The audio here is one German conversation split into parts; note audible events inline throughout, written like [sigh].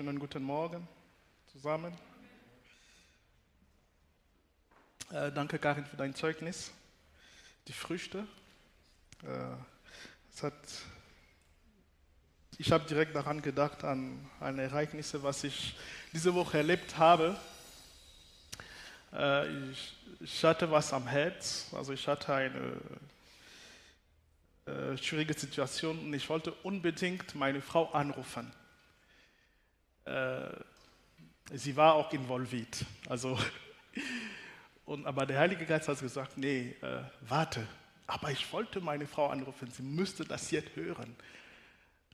Schönen guten Morgen zusammen. Äh, danke, Karin, für dein Zeugnis. Die Früchte. Äh, es hat, ich habe direkt daran gedacht, an an Ereignisse, was ich diese Woche erlebt habe. Äh, ich, ich hatte was am Herz, also ich hatte eine äh, schwierige Situation und ich wollte unbedingt meine Frau anrufen. Äh, sie war auch involviert. Also, und, aber der Heilige Geist hat gesagt, nee, äh, warte. Aber ich wollte meine Frau anrufen, sie müsste das jetzt hören.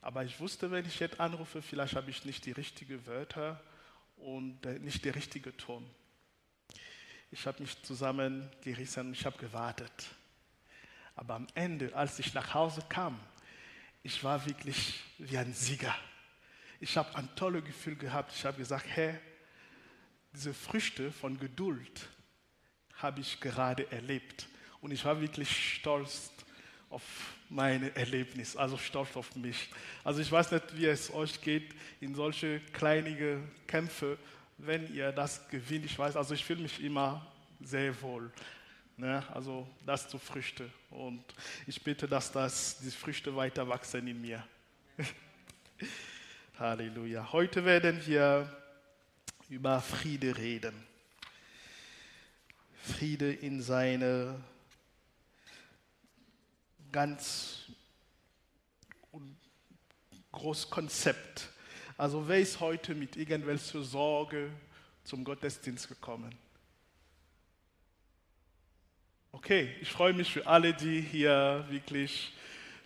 Aber ich wusste, wenn ich jetzt anrufe, vielleicht habe ich nicht die richtigen Wörter und äh, nicht der richtige Ton. Ich habe mich zusammengerissen ich habe gewartet. Aber am Ende, als ich nach Hause kam, ich war wirklich wie ein Sieger. Ich habe ein tolles Gefühl gehabt. Ich habe gesagt, Herr, diese Früchte von Geduld habe ich gerade erlebt. Und ich war wirklich stolz auf mein Erlebnis, also stolz auf mich. Also ich weiß nicht, wie es euch geht in solche kleinen Kämpfe, wenn ihr das gewinnt. Ich weiß, also ich fühle mich immer sehr wohl. Ne? Also das zu Früchte. Und ich bitte, dass das, die Früchte weiter wachsen in mir. [laughs] Halleluja. Heute werden wir über Friede reden. Friede in seine ganz großes Konzept. Also wer ist heute mit irgendwelcher Sorge zum Gottesdienst gekommen? Okay, ich freue mich für alle, die hier wirklich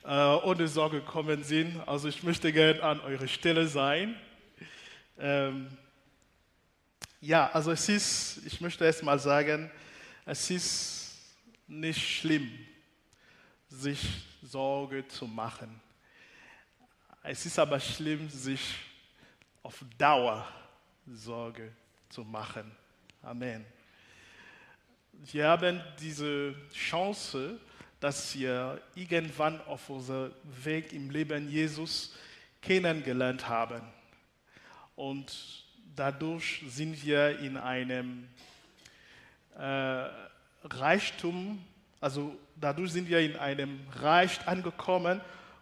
äh, ohne Sorge gekommen sind. Also ich möchte gerne an eurer Stelle sein. Ähm, ja, also es ist, ich möchte erst mal sagen, es ist nicht schlimm, sich Sorge zu machen. Es ist aber schlimm, sich auf Dauer Sorge zu machen. Amen. Wir haben diese Chance, dass wir irgendwann auf unserem Weg im Leben Jesus kennengelernt haben. Und dadurch sind wir in einem äh, Reichtum, also dadurch sind wir in einem Reich angekommen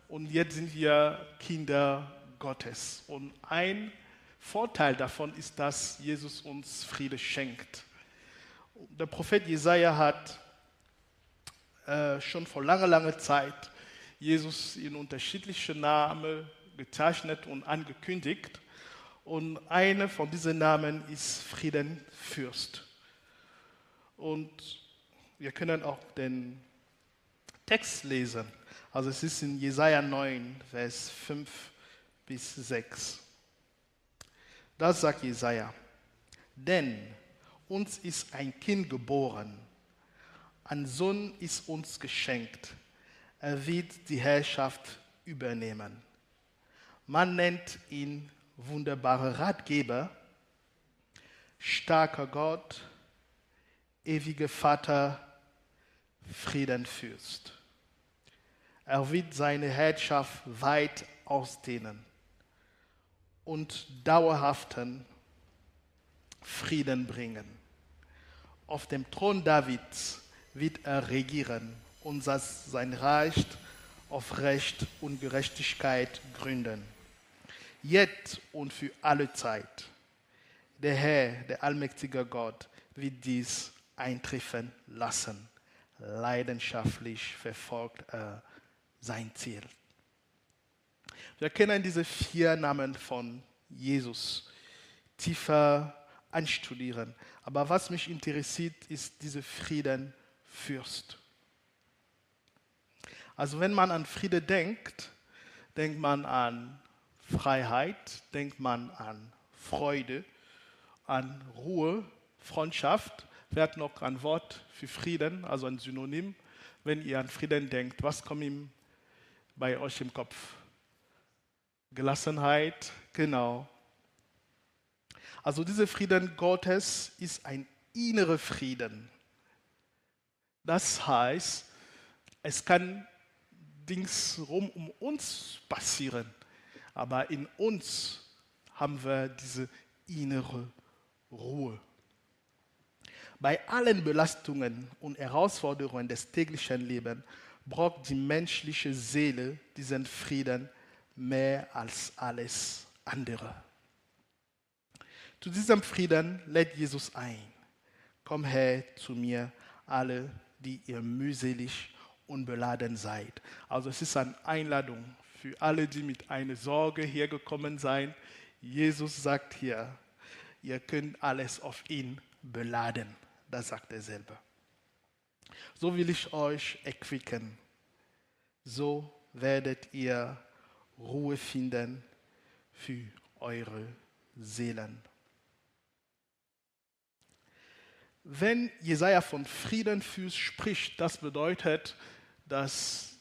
und jetzt sind wir Kinder Gottes. Und ein Vorteil davon ist, dass Jesus uns Friede schenkt. Der Prophet Jesaja hat äh, schon vor langer, langer Zeit Jesus in unterschiedlichen Namen gezeichnet und angekündigt. Und einer von diesen Namen ist Friedenfürst. Und wir können auch den Text lesen. Also es ist in Jesaja 9, Vers 5 bis 6. Das sagt Jesaja. Denn uns ist ein Kind geboren ein Sohn ist uns geschenkt. Er wird die Herrschaft übernehmen. Man nennt ihn wunderbarer Ratgeber, starker Gott, ewiger Vater, Friedenfürst. Er wird seine Herrschaft weit ausdehnen und dauerhaften Frieden bringen. Auf dem Thron Davids wird er regieren und sein Reich auf Recht und Gerechtigkeit gründen. Jetzt und für alle Zeit. Der Herr, der allmächtige Gott, wird dies eintreffen lassen. Leidenschaftlich verfolgt er sein Ziel. Wir kennen diese vier Namen von Jesus tiefer anstudieren. Aber was mich interessiert, ist dieser Frieden Fürst. Also wenn man an Friede denkt, denkt man an Freiheit, denkt man an Freude, an Ruhe, Freundschaft. Wer hat noch ein Wort für Frieden, also ein Synonym? Wenn ihr an Frieden denkt, was kommt ihm bei euch im Kopf? Gelassenheit, genau. Also dieser Frieden Gottes ist ein innerer Frieden. Das heißt, es kann Dings rum um uns passieren, aber in uns haben wir diese innere Ruhe. Bei allen Belastungen und Herausforderungen des täglichen Lebens braucht die menschliche Seele diesen Frieden mehr als alles andere. Zu diesem Frieden lädt Jesus ein. Komm her zu mir, alle, die ihr mühselig und beladen seid. Also es ist eine Einladung für alle, die mit einer Sorge hergekommen sind. Jesus sagt hier, ihr könnt alles auf ihn beladen. Das sagt er selber. So will ich euch erquicken. So werdet ihr Ruhe finden für eure Seelen. Wenn Jesaja von Frieden füßt, spricht, das bedeutet, dass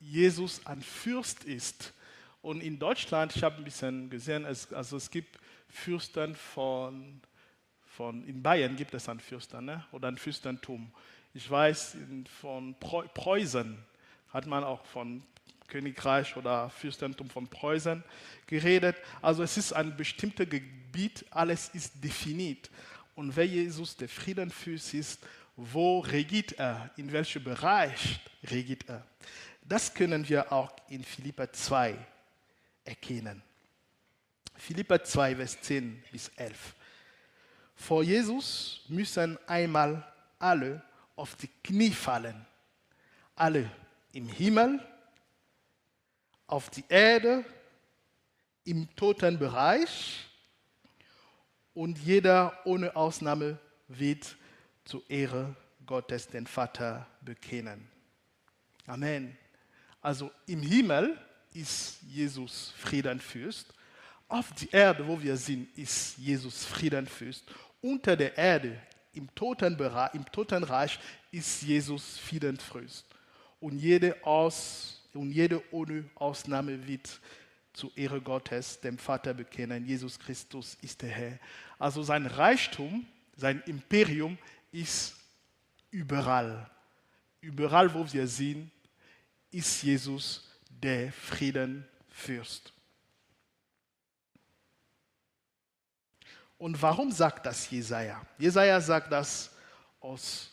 Jesus ein Fürst ist. Und in Deutschland, ich habe ein bisschen gesehen, es, also es gibt Fürsten von, von, in Bayern gibt es einen Fürsten ne? oder ein Fürstentum. Ich weiß, in, von Preußen hat man auch von Königreich oder Fürstentum von Preußen geredet. Also es ist ein bestimmtes Gebiet, alles ist definiert. Und wer Jesus der Friedenfürst ist, wo regiert er? In welchem Bereich regiert er? Das können wir auch in Philippa 2 erkennen. Philippa 2, Vers 10 bis 11. Vor Jesus müssen einmal alle auf die Knie fallen. Alle im Himmel, auf die Erde, im Totenbereich und jeder ohne Ausnahme wird zur Ehre Gottes den Vater bekennen. Amen. Also im Himmel ist Jesus Friedenfürst. Auf der Erde, wo wir sind, ist Jesus Friedenfürst. Unter der Erde, im Totenbereich, im Totenreich, ist Jesus Friedenfürst. Und jede, Aus, und jede ohne Ausnahme wird zur Ehre Gottes, dem Vater bekennen, Jesus Christus ist der Herr. Also sein Reichtum, sein Imperium ist überall. Überall, wo wir sind, ist Jesus der Friedenfürst. Und warum sagt das Jesaja? Jesaja sagt das aus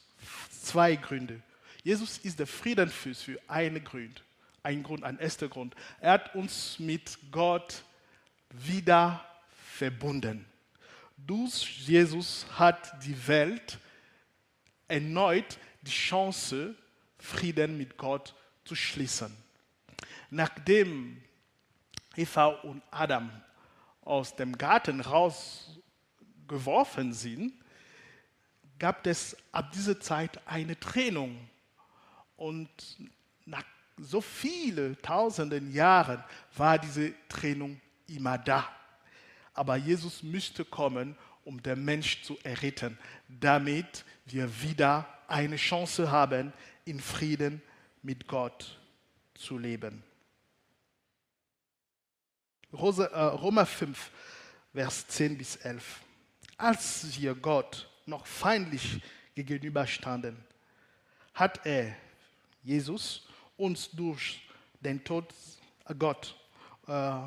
zwei Gründen. Jesus ist der Friedenfürst für einen Grund ein Grund, ein erster Grund. Er hat uns mit Gott wieder verbunden. Durch Jesus hat die Welt erneut die Chance, Frieden mit Gott zu schließen. Nachdem Eva und Adam aus dem Garten rausgeworfen sind, gab es ab dieser Zeit eine Trennung. Und nach so viele tausenden Jahren war diese Trennung immer da. Aber Jesus müsste kommen, um den Mensch zu erretten, damit wir wieder eine Chance haben, in Frieden mit Gott zu leben. Äh, Römer 5, Vers 10 bis 11. Als wir Gott noch feindlich gegenüberstanden, hat er, Jesus, uns durch den Tod äh, Gott, äh,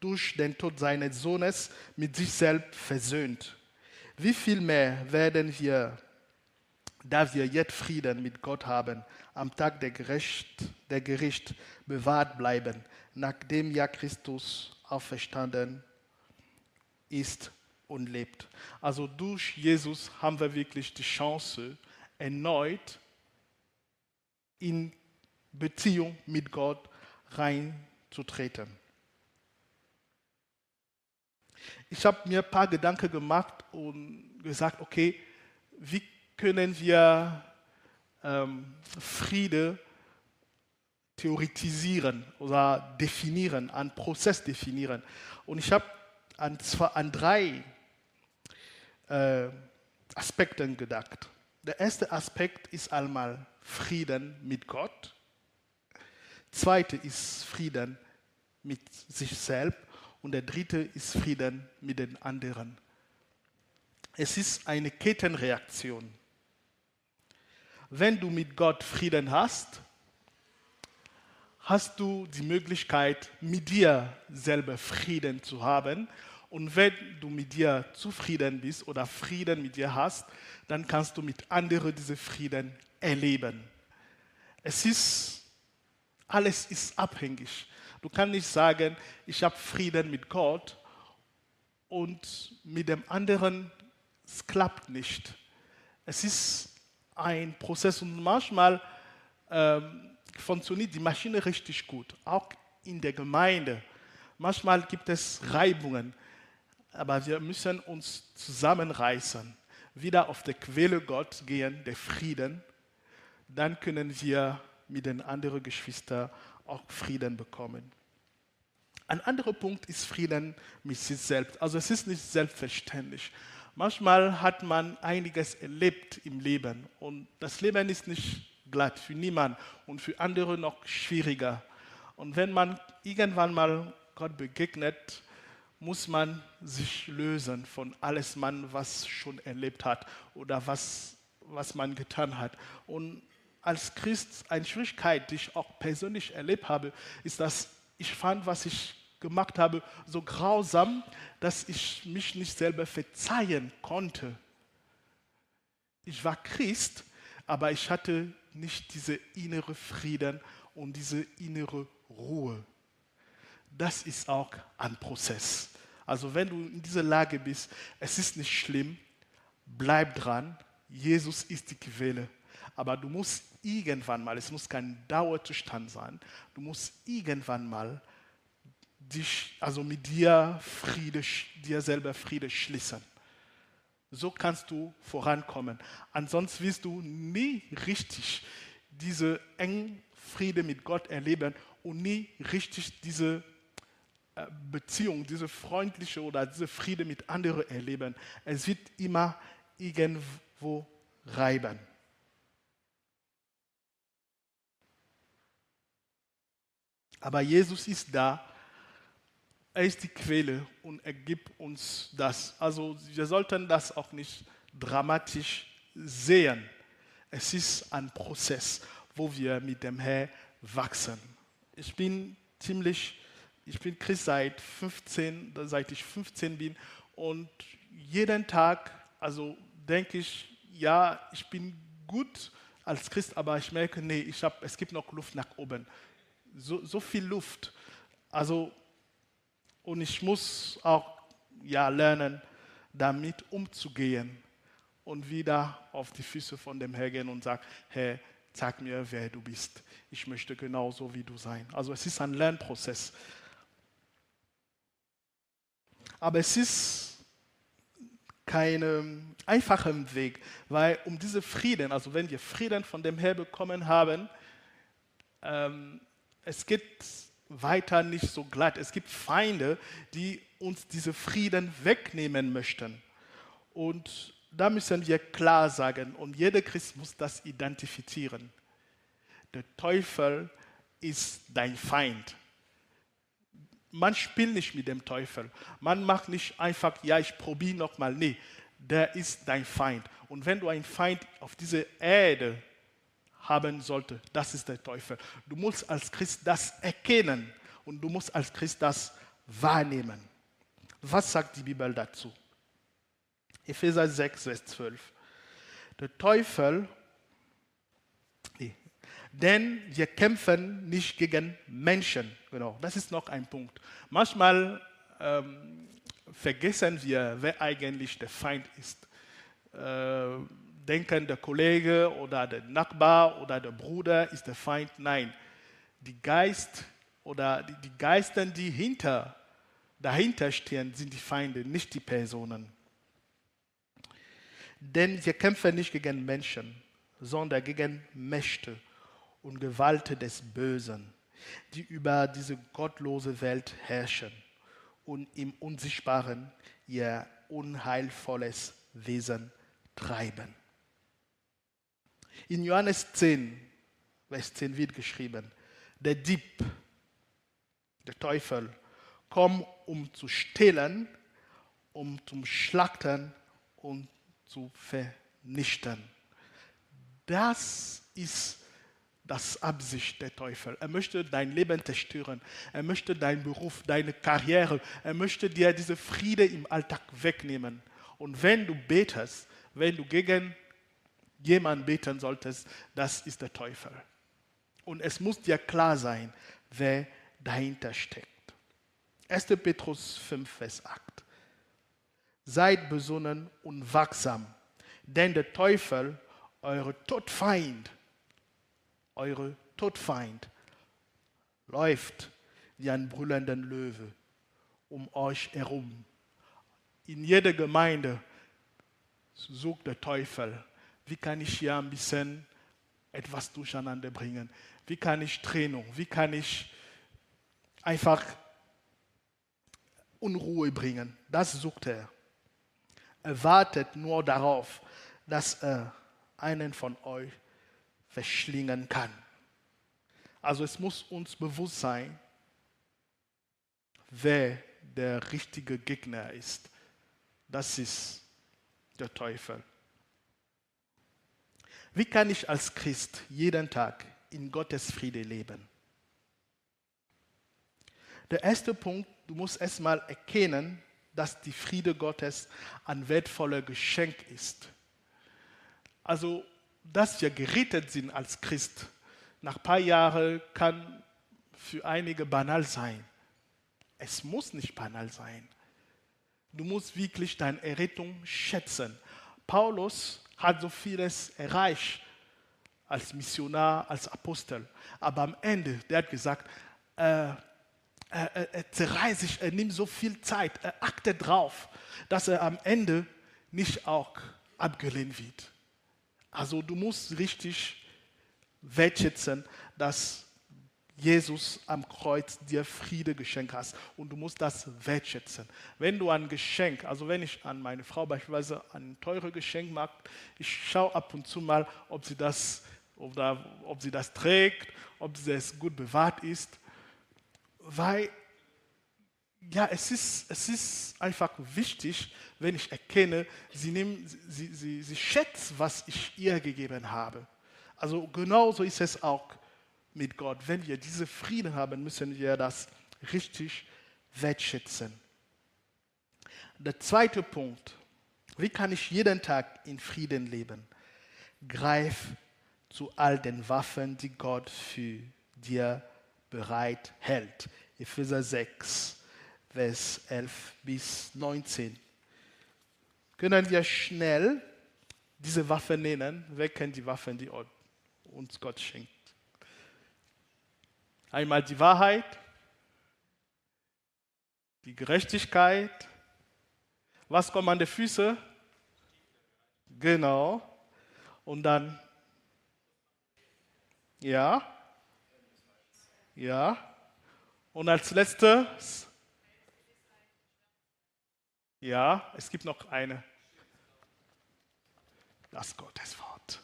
durch den Tod seines Sohnes mit sich selbst versöhnt. Wie viel mehr werden wir, da wir jetzt Frieden mit Gott haben, am Tag der Gericht, der Gericht bewahrt bleiben, nachdem ja Christus auferstanden ist und lebt. Also durch Jesus haben wir wirklich die Chance, erneut in Beziehung mit Gott reinzutreten. Ich habe mir ein paar Gedanken gemacht und gesagt, okay, wie können wir ähm, Friede theoretisieren oder definieren, einen Prozess definieren. Und ich habe an, an drei äh, Aspekten gedacht. Der erste Aspekt ist einmal Frieden mit Gott. Zweite ist Frieden mit sich selbst und der dritte ist Frieden mit den anderen. Es ist eine Kettenreaktion. Wenn du mit Gott Frieden hast, hast du die Möglichkeit, mit dir selber Frieden zu haben Und wenn du mit dir zufrieden bist oder Frieden mit dir hast, dann kannst du mit anderen diesen Frieden erleben. Es ist, alles ist abhängig. Du kannst nicht sagen, ich habe Frieden mit Gott und mit dem anderen, es klappt nicht. Es ist ein Prozess und manchmal ähm, funktioniert die Maschine richtig gut, auch in der Gemeinde. Manchmal gibt es Reibungen, aber wir müssen uns zusammenreißen, wieder auf die Quelle Gott gehen, der Frieden. Dann können wir mit den anderen Geschwistern auch Frieden bekommen. Ein anderer Punkt ist Frieden mit sich selbst. Also es ist nicht selbstverständlich. Manchmal hat man einiges erlebt im Leben und das Leben ist nicht glatt für niemanden und für andere noch schwieriger. Und wenn man irgendwann mal Gott begegnet, muss man sich lösen von alles, man, was schon erlebt hat oder was, was man getan hat. Und als Christ eine Schwierigkeit, die ich auch persönlich erlebt habe, ist, dass ich fand, was ich gemacht habe, so grausam, dass ich mich nicht selber verzeihen konnte. Ich war Christ, aber ich hatte nicht diese innere Frieden und diese innere Ruhe. Das ist auch ein Prozess. Also wenn du in dieser Lage bist, es ist nicht schlimm, bleib dran. Jesus ist die Quelle. Aber du musst irgendwann mal, es muss kein Dauerzustand sein, du musst irgendwann mal dich, also mit dir Friede, dir selber Friede schließen. So kannst du vorankommen. Ansonsten wirst du nie richtig diese engen Friede mit Gott erleben und nie richtig diese äh, Beziehung, diese freundliche oder diese Friede mit anderen erleben. Es wird immer irgendwo reiben. Aber Jesus ist da er ist die Quelle und er gibt uns das. Also wir sollten das auch nicht dramatisch sehen. Es ist ein Prozess, wo wir mit dem Herrn wachsen. Ich bin ziemlich, ich bin Christ seit 15, seit ich 15 bin und jeden Tag, also denke ich, ja, ich bin gut als Christ, aber ich merke, nee, ich hab, es gibt noch Luft nach oben. So, so viel Luft. Also und ich muss auch ja, lernen, damit umzugehen und wieder auf die Füße von dem Herrn gehen und sagen, Herr, zeig mir, wer du bist. Ich möchte genauso wie du sein. Also es ist ein Lernprozess. Aber es ist kein einfacher Weg, weil um diese Frieden, also wenn wir Frieden von dem Herrn bekommen haben, ähm, es geht weiter nicht so glatt. Es gibt Feinde, die uns diese Frieden wegnehmen möchten. Und da müssen wir klar sagen, und jeder Christ muss das identifizieren. Der Teufel ist dein Feind. Man spielt nicht mit dem Teufel. Man macht nicht einfach, ja, ich probiere nochmal. Nee, der ist dein Feind. Und wenn du einen Feind auf dieser Erde haben sollte. Das ist der Teufel. Du musst als Christ das erkennen und du musst als Christ das wahrnehmen. Was sagt die Bibel dazu? Epheser 6, Vers 12. Der Teufel, denn wir kämpfen nicht gegen Menschen. Genau, das ist noch ein Punkt. Manchmal ähm, vergessen wir, wer eigentlich der Feind ist. Äh, denken, der Kollege oder der Nachbar oder der Bruder ist der Feind. Nein, die Geist oder die, die Geister, die hinter, dahinter stehen, sind die Feinde, nicht die Personen. Denn wir kämpfen nicht gegen Menschen, sondern gegen Mächte und Gewalt des Bösen, die über diese gottlose Welt herrschen und im Unsichtbaren ihr unheilvolles Wesen treiben. In Johannes 10, Vers 10 wird geschrieben, der Dieb, der Teufel, kommt, um zu stehlen, um zu schlachten und zu vernichten. Das ist das Absicht der Teufel. Er möchte dein Leben zerstören. Er möchte deinen Beruf, deine Karriere. Er möchte dir diese Friede im Alltag wegnehmen. Und wenn du betest, wenn du gegen jemanden beten solltest, das ist der Teufel. Und es muss dir klar sein, wer dahinter steckt. 1. Petrus 5, Vers 8. Seid besonnen und wachsam, denn der Teufel, eure Todfeind, eure Todfeind, läuft wie ein brüllender Löwe um euch herum. In jeder Gemeinde sucht der Teufel, wie kann ich hier ein bisschen etwas durcheinander bringen? Wie kann ich Trennung? Wie kann ich einfach Unruhe bringen? Das sucht er. Er wartet nur darauf, dass er einen von euch verschlingen kann. Also es muss uns bewusst sein, wer der richtige Gegner ist. Das ist der Teufel. Wie kann ich als Christ jeden Tag in Gottes Friede leben? Der erste Punkt, du musst erstmal erkennen, dass die Friede Gottes ein wertvoller Geschenk ist. Also dass wir gerettet sind als Christ, nach ein paar Jahren kann für einige banal sein. Es muss nicht banal sein. Du musst wirklich deine Errettung schätzen. Paulus hat so vieles erreicht als Missionar, als Apostel. Aber am Ende, der hat gesagt, äh, er, er zerreißt sich, er nimmt so viel Zeit, er achtet drauf, dass er am Ende nicht auch abgelehnt wird. Also du musst richtig wertschätzen, dass Jesus am Kreuz dir Friede geschenkt hast und du musst das wertschätzen. Wenn du ein Geschenk, also wenn ich an meine Frau beispielsweise ein teures Geschenk mag, ich schaue ab und zu mal, ob sie das oder ob sie das trägt, ob es gut bewahrt ist, weil ja, es ist, es ist einfach wichtig, wenn ich erkenne, sie, nehmen, sie, sie, sie schätzt, was ich ihr gegeben habe. Also genauso ist es auch mit Gott. Wenn wir diese Frieden haben, müssen wir das richtig wertschätzen. Der zweite Punkt, wie kann ich jeden Tag in Frieden leben? Greif zu all den Waffen, die Gott für dir bereit hält. Epheser 6, Vers 11 bis 19. Können wir schnell diese Waffe nennen? Wer kennt die Waffen, die uns Gott schenkt? Einmal die Wahrheit, die Gerechtigkeit. Was kommt an die Füße? Genau. Und dann, ja, ja. Und als letztes, ja, es gibt noch eine. Das Gotteswort.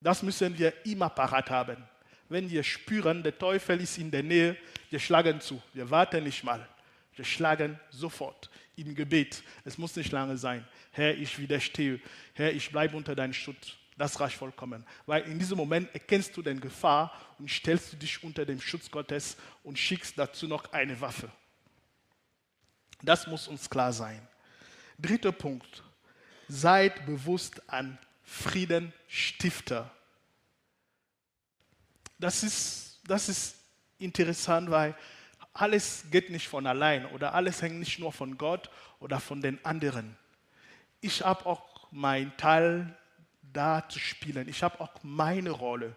Das müssen wir immer parat haben. Wenn wir spüren, der Teufel ist in der Nähe, wir schlagen zu. Wir warten nicht mal. Wir schlagen sofort im Gebet. Es muss nicht lange sein. Herr, ich widerstehe. Herr, ich bleibe unter deinem Schutz. Das reicht vollkommen. Weil in diesem Moment erkennst du den Gefahr und stellst du dich unter dem Schutz Gottes und schickst dazu noch eine Waffe. Das muss uns klar sein. Dritter Punkt. Seid bewusst an Friedenstifter. Das ist, das ist interessant, weil alles geht nicht von allein oder alles hängt nicht nur von Gott oder von den anderen. Ich habe auch meinen Teil da zu spielen. Ich habe auch meine Rolle.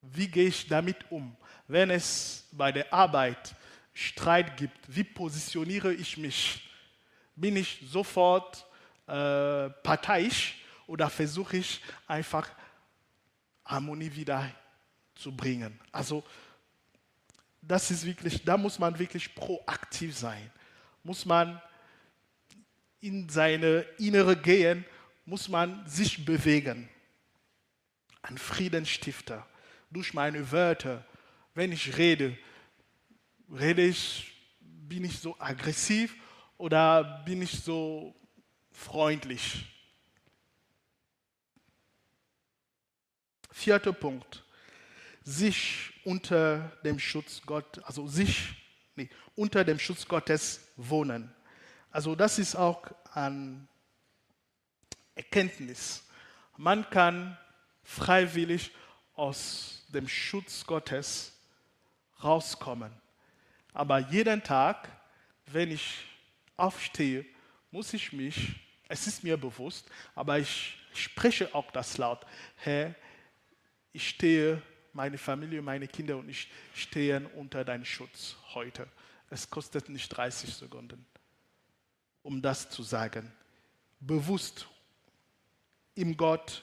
Wie gehe ich damit um? Wenn es bei der Arbeit Streit gibt, wie positioniere ich mich? Bin ich sofort äh, parteiisch oder versuche ich einfach Harmonie wieder zu bringen? Also das ist wirklich, da muss man wirklich proaktiv sein. Muss man in seine Innere gehen, muss man sich bewegen. Ein Friedensstifter durch meine Wörter, wenn ich rede, rede ich, bin ich so aggressiv oder bin ich so freundlich? Vierter Punkt. Sich unter dem Schutz Gott, also sich nee, unter dem Schutz Gottes wohnen. Also das ist auch ein Erkenntnis. Man kann freiwillig aus dem Schutz Gottes rauskommen. Aber jeden Tag, wenn ich aufstehe, muss ich mich, es ist mir bewusst, aber ich spreche auch das laut, Herr, ich stehe, meine Familie, meine Kinder und ich stehen unter deinem Schutz heute. Es kostet nicht 30 Sekunden, um das zu sagen. Bewusst im Gott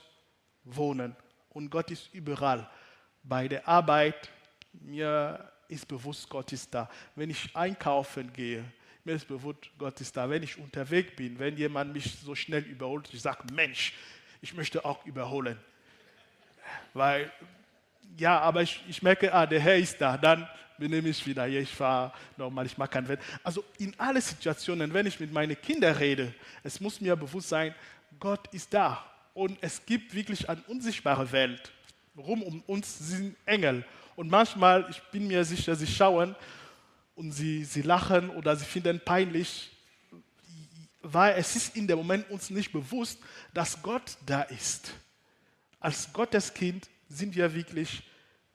wohnen. Und Gott ist überall. Bei der Arbeit, mir ist bewusst, Gott ist da. Wenn ich einkaufen gehe, mir ist bewusst, Gott ist da. Wenn ich unterwegs bin, wenn jemand mich so schnell überholt, ich sage, Mensch, ich möchte auch überholen. Weil, ja, aber ich, ich merke, ah, der Herr ist da, dann benehme ich wieder. Ja, ich fahre normal, ich mache keinen Wert. Also in allen Situationen, wenn ich mit meinen Kindern rede, es muss mir bewusst sein, Gott ist da. Und es gibt wirklich eine unsichtbare Welt. Rum um uns sind Engel. Und manchmal, ich bin mir sicher, sie schauen und sie, sie lachen oder sie finden peinlich, weil es ist in dem Moment uns nicht bewusst, dass Gott da ist. Als Gotteskind sind wir wirklich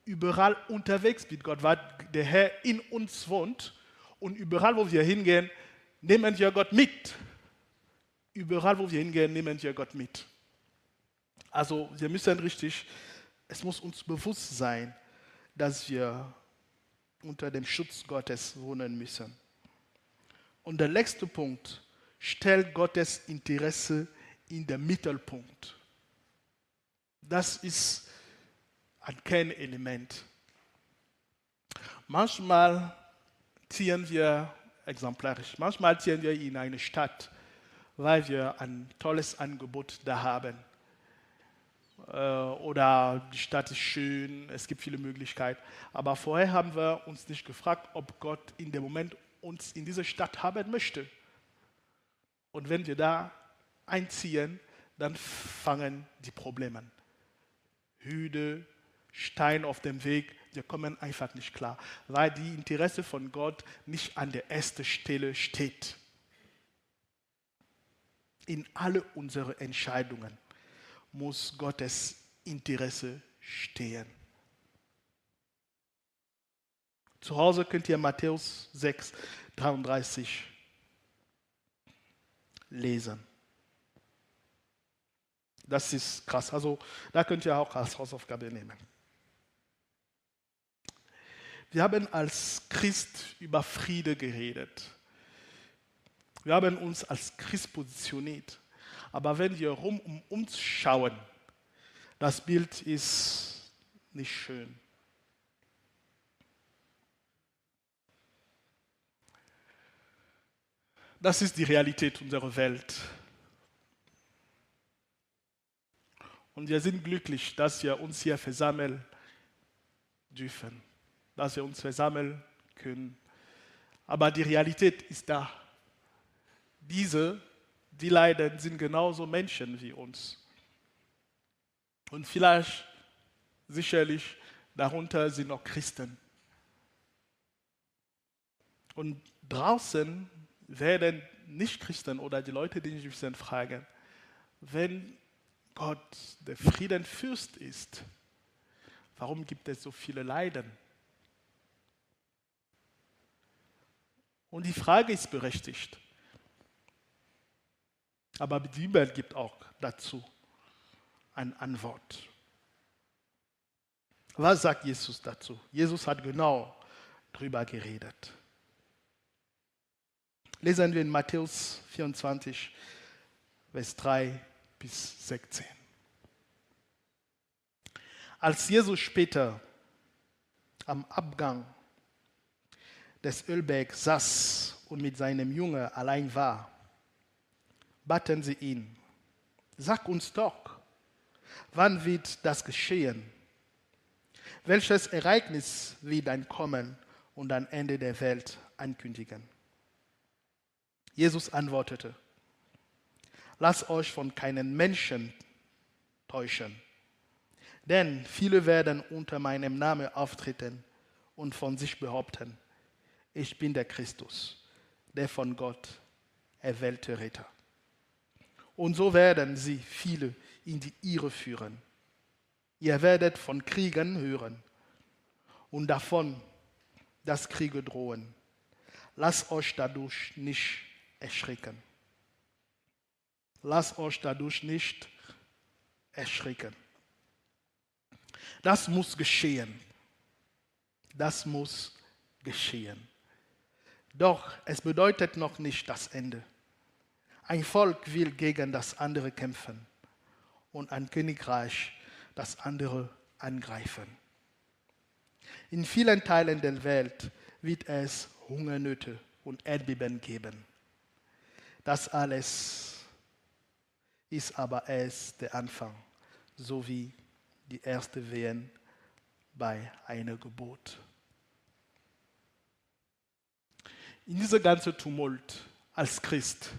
überall unterwegs mit Gott, weil der Herr in uns wohnt und überall, wo wir hingehen, nehmen wir Gott mit. Überall, wo wir hingehen, nehmen wir Gott mit. Also wir müssen richtig, es muss uns bewusst sein, dass wir unter dem Schutz Gottes wohnen müssen. Und der letzte Punkt stellt Gottes Interesse in den Mittelpunkt. Das ist ein Kernelement. Manchmal ziehen wir exemplarisch, manchmal ziehen wir in eine Stadt, weil wir ein tolles Angebot da haben. Äh, oder die Stadt ist schön, es gibt viele Möglichkeiten. Aber vorher haben wir uns nicht gefragt, ob Gott in dem Moment uns in diese Stadt haben möchte. Und wenn wir da einziehen, dann fangen die Probleme an. Hüde, Stein auf dem Weg, wir kommen einfach nicht klar, weil die Interesse von Gott nicht an der ersten Stelle steht. In alle unsere Entscheidungen muss Gottes Interesse stehen. Zu Hause könnt ihr Matthäus 6, 33 lesen. Das ist krass. Also da könnt ihr auch als Hausaufgabe nehmen. Wir haben als Christ über Friede geredet. Wir haben uns als Christ positioniert. Aber wenn wir rum um uns schauen, das Bild ist nicht schön. Das ist die Realität unserer Welt. Und wir sind glücklich, dass wir uns hier versammeln dürfen dass wir uns versammeln können. Aber die Realität ist da. Diese, die leiden, sind genauso Menschen wie uns. Und vielleicht, sicherlich, darunter sind auch Christen. Und draußen werden Nicht-Christen oder die Leute, die nicht wissen, fragen, wenn Gott der Friedenfürst ist, warum gibt es so viele Leiden? Und die Frage ist berechtigt. Aber die Bibel gibt auch dazu eine Antwort. Was sagt Jesus dazu? Jesus hat genau darüber geredet. Lesen wir in Matthäus 24, Vers 3 bis 16. Als Jesus später am Abgang des Ölbergs saß und mit seinem Jungen allein war, baten sie ihn, sag uns doch, wann wird das geschehen? Welches Ereignis wird ein Kommen und ein Ende der Welt ankündigen? Jesus antwortete, lasst euch von keinen Menschen täuschen. Denn viele werden unter meinem Namen auftreten und von sich behaupten, ich bin der Christus, der von Gott erwählte Ritter. Und so werden sie viele in die Irre führen. Ihr werdet von Kriegen hören und davon, dass Kriege drohen. Lasst euch dadurch nicht erschrecken. Lasst euch dadurch nicht erschrecken. Das muss geschehen. Das muss geschehen. Doch es bedeutet noch nicht das Ende. Ein Volk will gegen das andere kämpfen und ein Königreich das andere angreifen. In vielen Teilen der Welt wird es Hungernöte und Erdbeben geben. Das alles ist aber erst der Anfang, so wie die erste Wehen bei einer Geburt. In dieser ganzen Tumult als Christ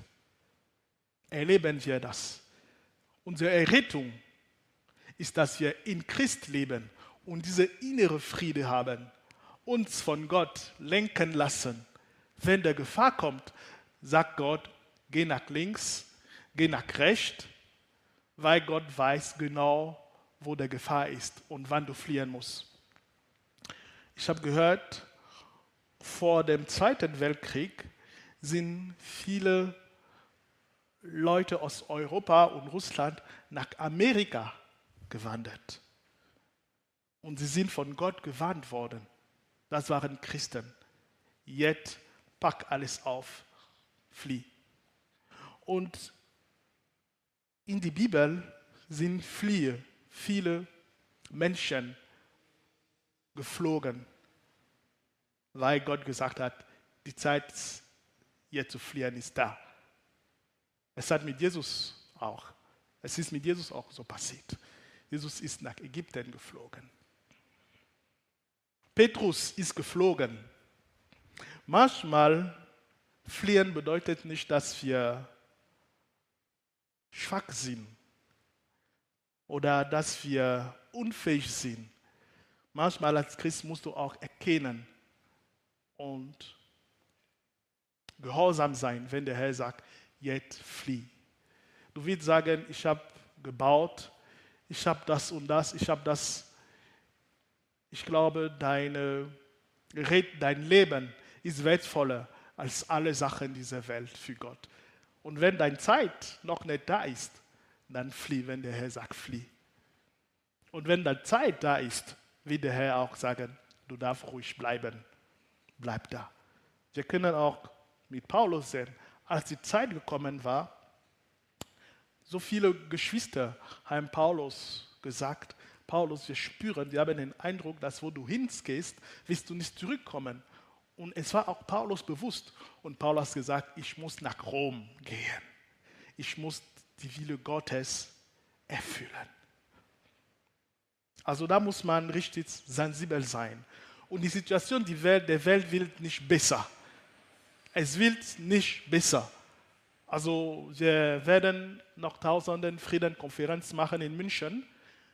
erleben wir das. Unsere Errettung ist, dass wir in Christ leben und diese innere Friede haben, uns von Gott lenken lassen. Wenn der Gefahr kommt, sagt Gott, geh nach links, geh nach rechts, weil Gott weiß genau, wo der Gefahr ist und wann du fliehen musst. Ich habe gehört, vor dem Zweiten Weltkrieg sind viele Leute aus Europa und Russland nach Amerika gewandert. Und sie sind von Gott gewarnt worden. Das waren Christen. Jetzt pack alles auf, flieh. Und in die Bibel sind fliehe viele Menschen geflogen, weil Gott gesagt hat, die Zeit jetzt zu fliehen ist da. Es hat mit Jesus auch, es ist mit Jesus auch so passiert. Jesus ist nach Ägypten geflogen. Petrus ist geflogen. Manchmal fliehen bedeutet nicht, dass wir schwach sind oder dass wir unfähig sind. Manchmal als Christ musst du auch erkennen und gehorsam sein, wenn der Herr sagt, jetzt flieh. Du wirst sagen, ich habe gebaut, ich habe das und das, ich habe das. Ich glaube, deine, dein Leben ist wertvoller als alle Sachen dieser Welt für Gott. Und wenn deine Zeit noch nicht da ist, dann flieh, wenn der Herr sagt, flieh. Und wenn dann Zeit da ist, wird der Herr auch sagen, du darfst ruhig bleiben. Bleib da. Wir können auch mit Paulus sehen, als die Zeit gekommen war, so viele Geschwister haben Paulus gesagt, Paulus, wir spüren, wir haben den Eindruck, dass wo du hingehst, wirst du nicht zurückkommen. Und es war auch Paulus bewusst. Und Paulus hat gesagt, ich muss nach Rom gehen. Ich muss die Wille Gottes erfüllen. Also da muss man richtig sensibel sein. Und die Situation die Welt, der Welt will nicht besser. Es will nicht besser. Also wir werden noch tausenden Friedenkonferenzen machen in München,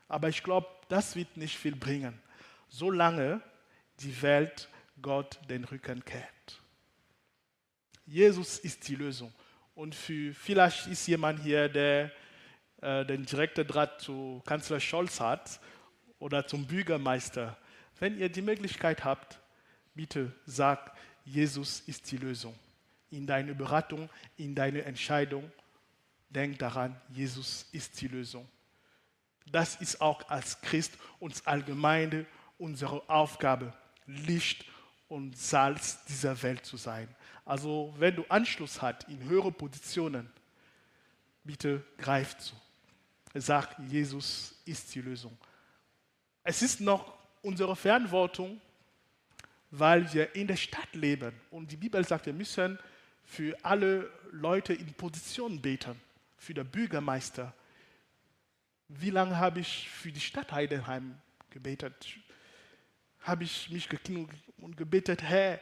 aber ich glaube, das wird nicht viel bringen, solange die Welt Gott den Rücken kehrt. Jesus ist die Lösung. Und für, vielleicht ist jemand hier, der äh, den direkten Draht zu Kanzler Scholz hat oder zum Bürgermeister. Wenn ihr die Möglichkeit habt, bitte sagt, Jesus ist die Lösung. In deiner Beratung, in deiner Entscheidung, denk daran, Jesus ist die Lösung. Das ist auch als Christ uns allgemeine unsere Aufgabe, Licht und Salz dieser Welt zu sein. Also wenn du Anschluss hast in höhere Positionen, bitte greif zu. Sag, Jesus ist die Lösung. Es ist noch unsere Verantwortung, weil wir in der Stadt leben. Und die Bibel sagt, wir müssen für alle Leute in Position beten, für den Bürgermeister. Wie lange habe ich für die Stadt Heidenheim gebetet? Habe ich mich gekniet und gebetet, Herr,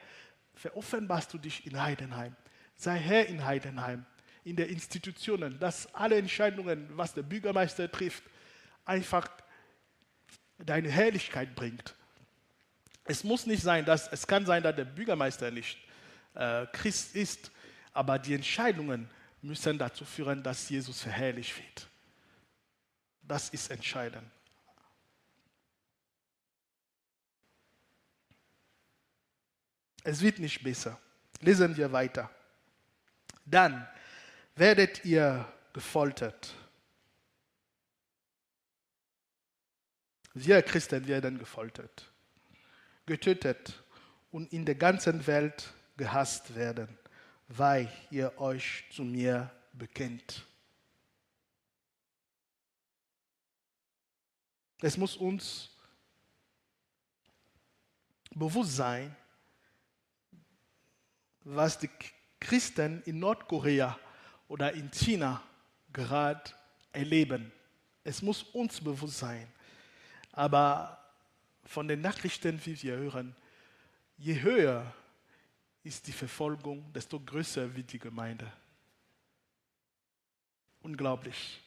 veroffenbarst du dich in Heidenheim. Sei Herr in Heidenheim, in den Institutionen, dass alle Entscheidungen, was der Bürgermeister trifft, einfach deine Herrlichkeit bringt. Es muss nicht sein, dass es kann sein, dass der Bürgermeister nicht äh, Christ ist, aber die Entscheidungen müssen dazu führen, dass Jesus verherrlicht wird. Das ist entscheidend. Es wird nicht besser. Lesen wir weiter. Dann werdet ihr gefoltert. Wir Christen werden gefoltert, getötet und in der ganzen Welt gehasst werden, weil ihr euch zu mir bekennt. Es muss uns bewusst sein, was die Christen in Nordkorea oder in China gerade erleben. Es muss uns bewusst sein. Aber von den Nachrichten, wie wir hören, je höher ist die Verfolgung, desto größer wird die Gemeinde. Unglaublich.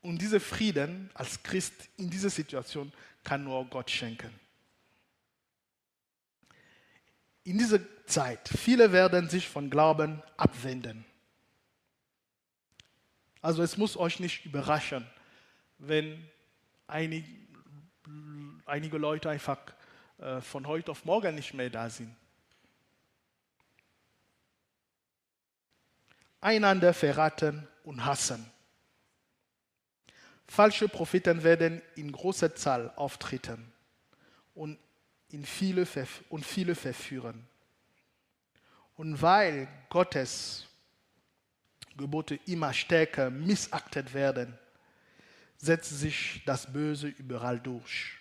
Und dieser Frieden als Christ in dieser Situation kann nur Gott schenken. In dieser Zeit, viele werden sich von Glauben abwenden. Also es muss euch nicht überraschen, wenn einige, einige Leute einfach äh, von heute auf morgen nicht mehr da sind. Einander verraten und hassen. Falsche Propheten werden in großer Zahl auftreten und, in viele, und viele verführen. Und weil Gottes Gebote immer stärker missachtet werden, setzt sich das Böse überall durch.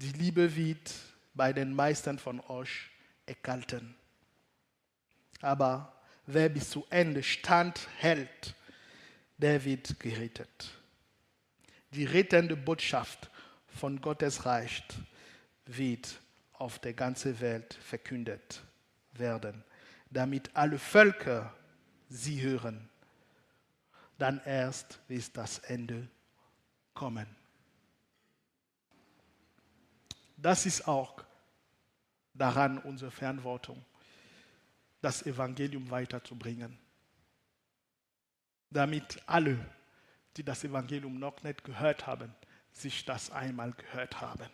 Die Liebe wird bei den meisten von euch erkalten. Aber wer bis zu Ende standhält, der wird gerettet. Die rettende Botschaft von Gottes Reich wird auf der ganzen Welt verkündet werden, damit alle Völker sie hören. Dann erst wird das Ende kommen. Das ist auch daran unsere Verantwortung, das Evangelium weiterzubringen damit alle, die das Evangelium noch nicht gehört haben, sich das einmal gehört haben.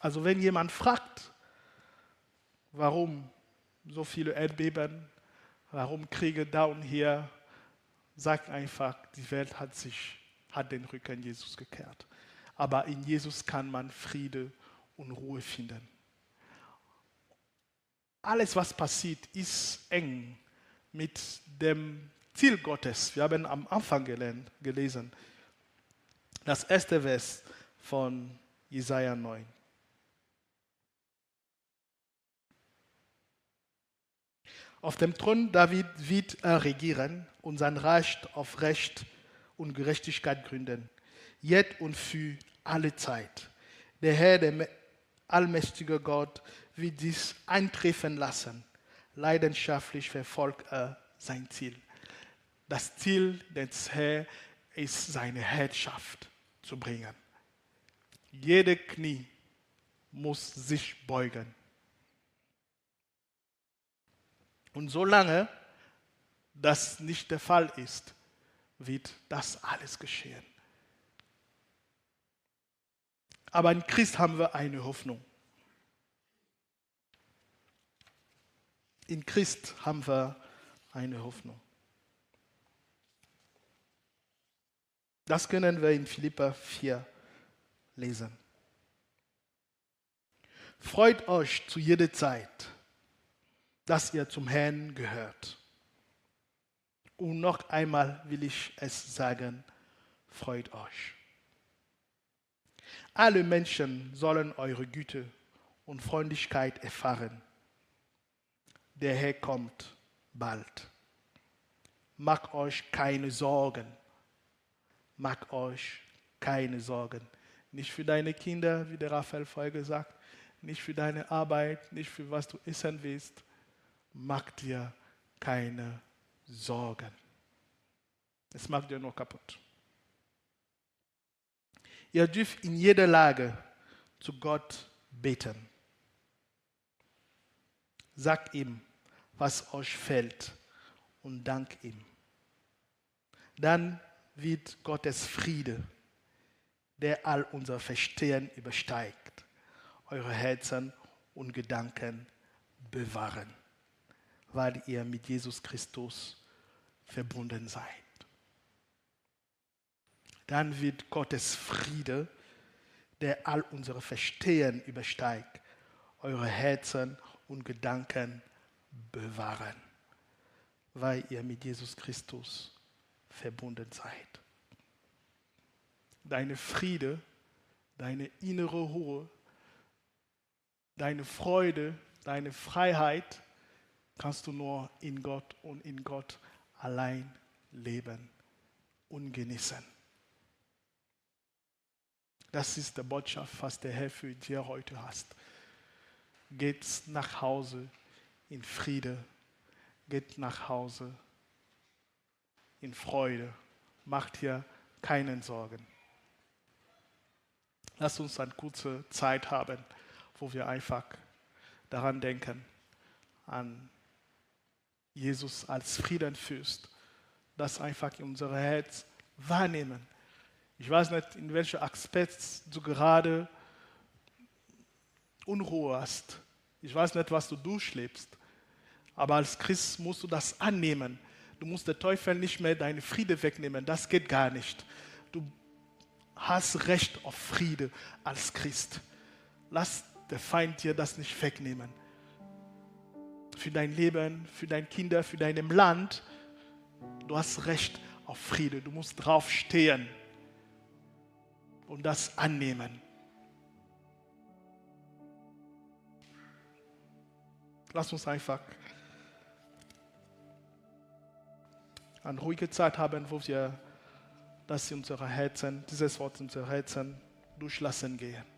Also wenn jemand fragt, warum so viele Erdbeben, warum Kriege da und hier, sagt einfach, die Welt hat sich, hat den Rücken Jesus gekehrt. Aber in Jesus kann man Friede und Ruhe finden alles, was passiert, ist eng mit dem Ziel Gottes. Wir haben am Anfang gelesen, das erste Vers von Jesaja 9. Auf dem Thron David wird er regieren und sein Reich auf Recht und Gerechtigkeit gründen, jetzt und für alle Zeit. Der Herr, der allmächtige Gott, wird dies eintreffen lassen. Leidenschaftlich verfolgt er sein Ziel. Das Ziel des Herrn ist, seine Herrschaft zu bringen. Jede Knie muss sich beugen. Und solange das nicht der Fall ist, wird das alles geschehen. Aber in Christ haben wir eine Hoffnung. In Christ haben wir eine Hoffnung. Das können wir in Philippa 4 lesen. Freut euch zu jeder Zeit, dass ihr zum Herrn gehört. Und noch einmal will ich es sagen, freut euch. Alle Menschen sollen eure Güte und Freundlichkeit erfahren der Herr kommt bald. Macht euch keine Sorgen. Macht euch keine Sorgen. Nicht für deine Kinder, wie der Raphael vorher gesagt, nicht für deine Arbeit, nicht für was du essen willst. Mach dir keine Sorgen. Es macht dir nur kaputt. Ihr dürft in jeder Lage zu Gott beten. Sagt ihm, was euch fällt und dank ihm. Dann wird Gottes Friede, der all unser Verstehen übersteigt, eure Herzen und Gedanken bewahren, weil ihr mit Jesus Christus verbunden seid. Dann wird Gottes Friede, der all unsere Verstehen übersteigt, eure Herzen und Gedanken bewahren, weil ihr mit Jesus Christus verbunden seid. Deine Friede, deine innere Ruhe, deine Freude, deine Freiheit kannst du nur in Gott und in Gott allein leben und genießen. Das ist die Botschaft, was der Herr für dir heute hast. Geht nach Hause in Friede. Geht nach Hause in Freude. Macht dir keinen Sorgen. Lass uns eine kurze Zeit haben, wo wir einfach daran denken, an Jesus als Friedenfürst, das einfach in unser Herz wahrnehmen. Ich weiß nicht, in welchem Aspekt du gerade Unruhe hast. Ich weiß nicht, was du durchlebst. Aber als Christ musst du das annehmen. Du musst der Teufel nicht mehr deine Friede wegnehmen. Das geht gar nicht. Du hast Recht auf Friede als Christ. Lass der Feind dir das nicht wegnehmen. Für dein Leben, für deine Kinder, für deinem Land. Du hast Recht auf Friede. Du musst drauf stehen und das annehmen. Lass uns einfach eine ruhige Zeit haben, wo wir das in unsere Herzen, dieses Wort in unsere Herzen durchlassen gehen.